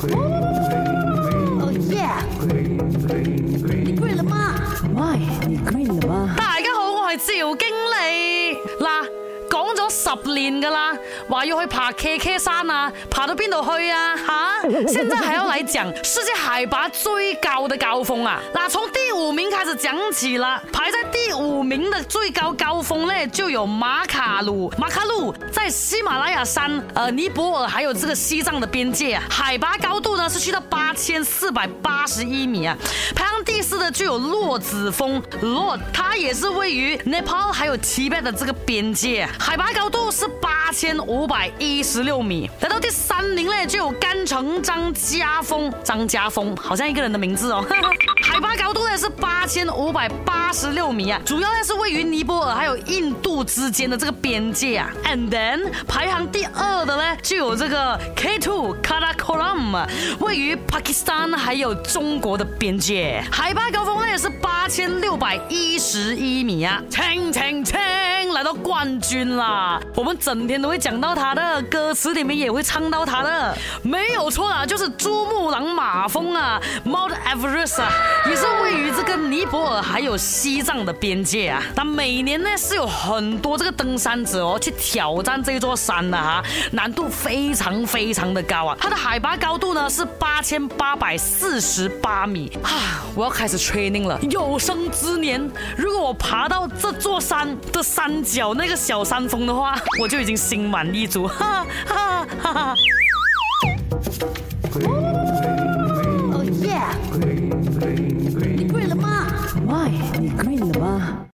哦耶！你了吗 y 你 green 了吗？大家好，我系赵经理。嗱。练噶啦，话要去爬 K K 山啊，爬到边度去啊？吓，现在还要来讲世界海拔最高的高峰啊！那从第五名开始讲起了，排在第五名的最高高峰呢，就有马卡鲁。马卡鲁在喜马拉雅山，呃，尼泊尔还有这个西藏的边界啊，海拔高度呢是去到八。千四百八十一米啊，排行第四的就有洛子峰，洛，它也是位于 Nepal 还有 Tibet 的这个边界，海拔高度是八千五百一十六米。来到第三名嘞，就有甘城张家峰，张家峰好像一个人的名字哦。海拔高度呢是八千五百八十六米啊，主要呢是位于尼泊尔还有印度之间的这个边界啊。And then 排行第二的呢就有这个 K two Karakoram，位于 Pakistan 还有中国的边界，海拔高峰呢也是八千六百一十一米啊。听听听，来到冠军啦！我们整天都会讲到它的歌词，里面也会唱到它的，没有错啊，就是珠穆朗玛峰啊，Mount Everest 啊。也是位于这个尼泊尔还有西藏的边界啊，它每年呢是有很多这个登山者哦去挑战这座山的哈，难度非常非常的高啊，它的海拔高度呢是八千八百四十八米啊，我要开始 training 了，有生之年如果我爬到这座山的山脚那个小山峰的话，我就已经心满意足，哈哈哈哈。I agree.